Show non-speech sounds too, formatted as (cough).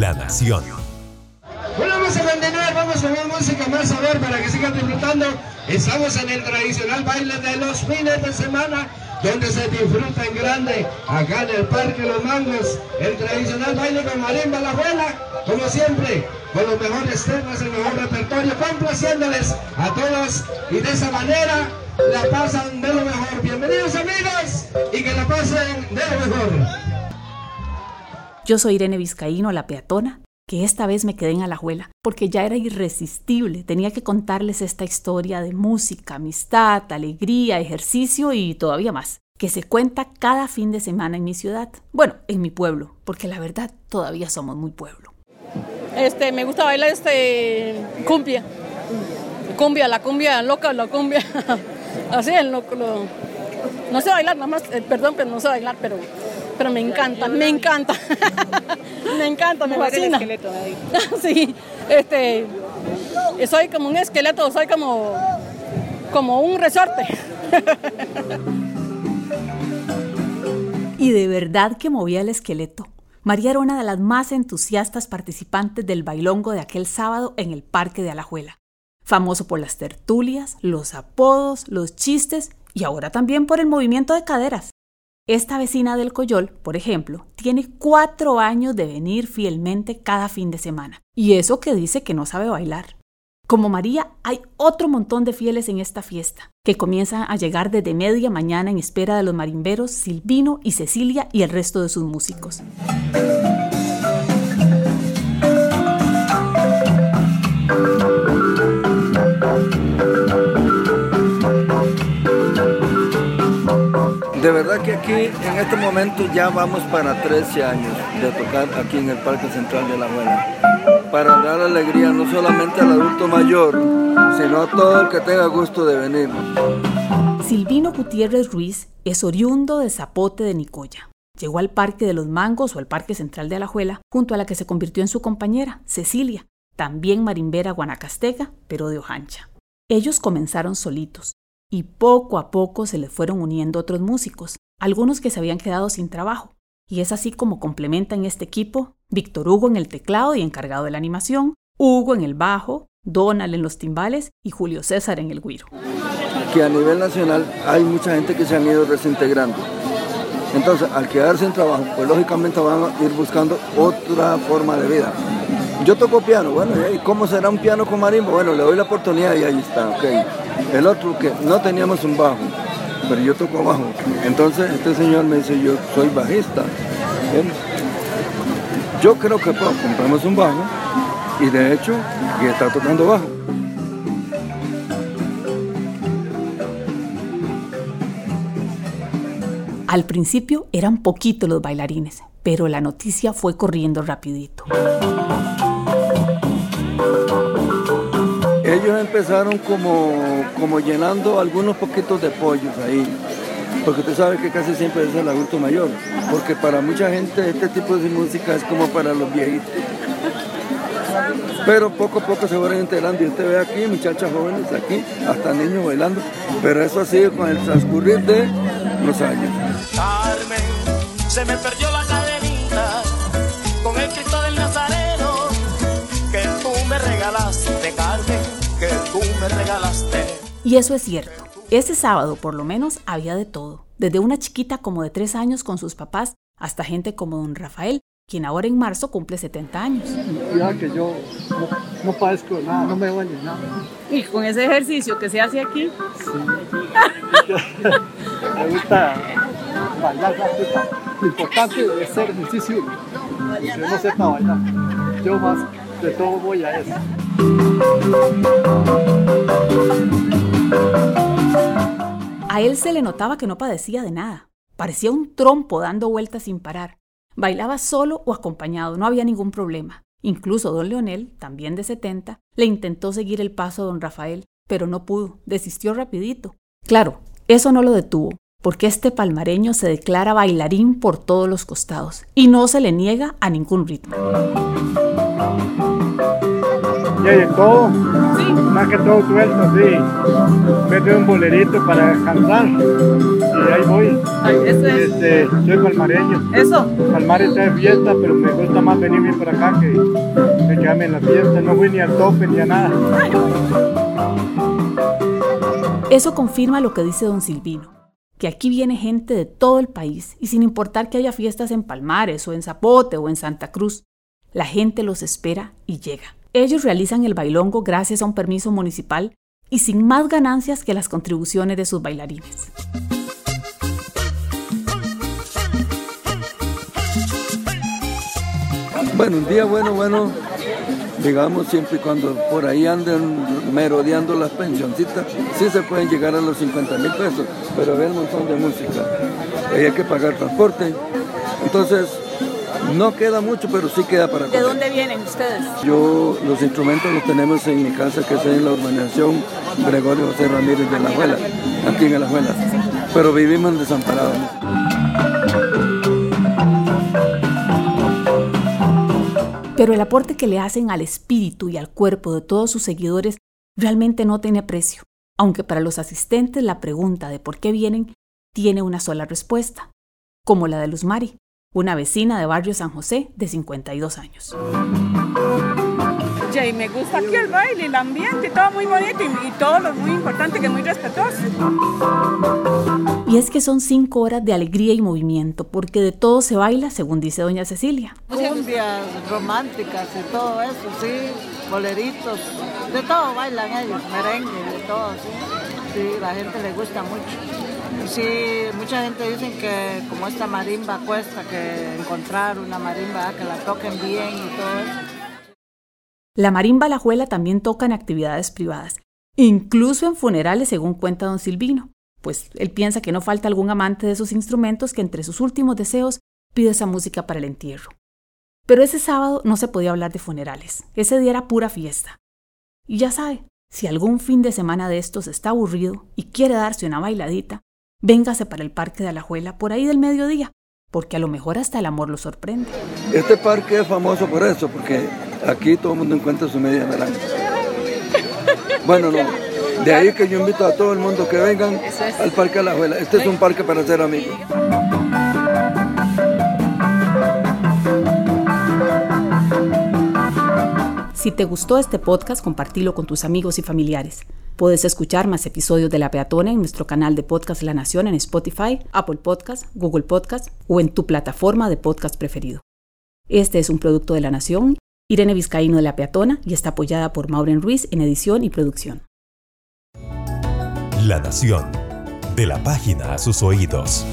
La Nación. Bueno, vamos a continuar, vamos con más música más a ver para que sigan disfrutando. Estamos en el tradicional baile de los fines de semana, donde se disfruta en grande, acá en el Parque Los Mangos, el tradicional baile con marimba la abuela, como siempre, con los mejores temas, el mejor repertorio, complaciéndoles a todos y de esa manera la pasan de lo mejor. Bienvenidos amigos y que la pasen de lo mejor. Yo soy Irene Vizcaíno, la peatona, que esta vez me quedé en Alajuela, porque ya era irresistible. Tenía que contarles esta historia de música, amistad, alegría, ejercicio y todavía más, que se cuenta cada fin de semana en mi ciudad. Bueno, en mi pueblo, porque la verdad todavía somos muy pueblo. Este, me gusta bailar este cumbia. Cumbia, la cumbia loca, la cumbia. (laughs) Así es, lo, no sé bailar, nada más, eh, perdón, pero no sé bailar, pero, pero me encanta, me encanta. (laughs) me encanta, me fascina. (laughs) sí, este, soy como un esqueleto, soy como, como un resorte. (laughs) Y de verdad que movía el esqueleto. María era una de las más entusiastas participantes del bailongo de aquel sábado en el Parque de Alajuela. Famoso por las tertulias, los apodos, los chistes y ahora también por el movimiento de caderas. Esta vecina del Coyol, por ejemplo, tiene cuatro años de venir fielmente cada fin de semana. Y eso que dice que no sabe bailar. Como María, hay otro montón de fieles en esta fiesta, que comienzan a llegar desde media mañana en espera de los marimberos Silvino y Cecilia y el resto de sus músicos. En este momento ya vamos para 13 años de tocar aquí en el Parque Central de La Buena. Para dar alegría no solamente al adulto mayor, sino a todo el que tenga gusto de venir. Silvino Gutiérrez Ruiz es oriundo de Zapote de Nicoya. Llegó al Parque de los Mangos o al Parque Central de Alajuela, junto a la que se convirtió en su compañera, Cecilia, también marimbera guanacastega, pero de Ojancha. Ellos comenzaron solitos, y poco a poco se les fueron uniendo otros músicos, algunos que se habían quedado sin trabajo. Y es así como complementan este equipo Víctor Hugo en el teclado y encargado de la animación, Hugo en el bajo, Donald en los timbales y Julio César en el guiro. Que a nivel nacional hay mucha gente que se han ido desintegrando. Entonces, al quedarse sin trabajo, pues lógicamente van a ir buscando otra forma de vida. Yo toco piano, bueno, ¿y cómo será un piano con marimba? Bueno, le doy la oportunidad y ahí está, ok. El otro que no teníamos un bajo, pero yo toco bajo. Entonces este señor me dice, yo soy bajista. Yo creo que pues, compramos un bajo y de hecho, y está tocando bajo. Al principio eran poquitos los bailarines, pero la noticia fue corriendo rapidito. Ellos empezaron como, como llenando algunos poquitos de pollos ahí, porque tú sabes que casi siempre es el adulto mayor, porque para mucha gente este tipo de música es como para los viejitos. Pero poco a poco se van integrando y usted ve aquí muchachas jóvenes aquí, hasta niños bailando, pero eso ha sido con el transcurrir de los años. Y eso es cierto. Ese sábado, por lo menos, había de todo. Desde una chiquita como de tres años con sus papás hasta gente como don Rafael, quien ahora en marzo cumple 70 años. Ya que yo no, no padezco de nada, no me duele nada. Y con ese ejercicio que se hace aquí, (laughs) Me gusta bailar. Lo importante es hacer ejercicio y que no sepa bailar. Yo más de todo voy a eso. A él se le notaba que no padecía de nada. Parecía un trompo dando vueltas sin parar. Bailaba solo o acompañado, no había ningún problema. Incluso don Leonel, también de 70, le intentó seguir el paso a don Rafael, pero no pudo, desistió rapidito. Claro, eso no lo detuvo, porque este palmareño se declara bailarín por todos los costados y no se le niega a ningún ritmo. Y hay de todo, más que todo suelto, sí. Mete un bolerito para descansar y ahí voy. Ay, eso es. Este, soy palmareño. Eso. Palmares está de fiesta, pero me gusta más venirme por acá que, que quedarme en la fiesta. No fui ni al tope ni a nada. Eso confirma lo que dice don Silvino, que aquí viene gente de todo el país y sin importar que haya fiestas en Palmares o en Zapote o en Santa Cruz, la gente los espera y llega. Ellos realizan el bailongo gracias a un permiso municipal y sin más ganancias que las contribuciones de sus bailarines. Bueno, un día bueno, bueno, digamos, siempre y cuando por ahí anden merodeando las pensioncitas, sí se pueden llegar a los 50 mil pesos, pero había un montón de música. Hay que pagar transporte. Entonces, no queda mucho, pero sí queda para ¿De comer. dónde vienen ustedes? Yo, los instrumentos los tenemos en mi casa, que es en la urbanización Gregorio José Ramírez de la Abuela, aquí en la Abuela. Pero vivimos desamparados. Pero el aporte que le hacen al espíritu y al cuerpo de todos sus seguidores realmente no tiene precio, aunque para los asistentes la pregunta de por qué vienen tiene una sola respuesta, como la de Luz Mari, una vecina de barrio San José de 52 años. Y me gusta aquí el baile, el ambiente, todo muy bonito y, y todo lo muy importante que es muy respetuoso. Y es que son cinco horas de alegría y movimiento, porque de todo se baila, según dice doña Cecilia. Cumbias románticas y todo eso, sí, boleritos, de todo bailan ellos, merengue, de todo, sí. Sí, la gente le gusta mucho. Sí, mucha gente dice que como esta marimba cuesta que encontrar una marimba que la toquen bien y todo eso. La marimba Alajuela también toca en actividades privadas, incluso en funerales, según cuenta don Silvino, pues él piensa que no falta algún amante de esos instrumentos que entre sus últimos deseos pide esa música para el entierro. Pero ese sábado no se podía hablar de funerales, ese día era pura fiesta. Y ya sabe, si algún fin de semana de estos está aburrido y quiere darse una bailadita, véngase para el Parque de Alajuela por ahí del mediodía, porque a lo mejor hasta el amor lo sorprende. Este parque es famoso por eso, porque aquí todo el mundo encuentra su media naranja. Bueno, no. De ahí que yo invito a todo el mundo que vengan al Parque de la Abuela. Este es un parque para ser amigos. Si te gustó este podcast, compartilo con tus amigos y familiares. Puedes escuchar más episodios de La Peatona en nuestro canal de Podcast La Nación en Spotify, Apple Podcast, Google Podcast o en tu plataforma de podcast preferido. Este es un producto de La Nación, Irene Vizcaíno de La Peatona y está apoyada por Maureen Ruiz en edición y producción. La Nación. De la página a sus oídos.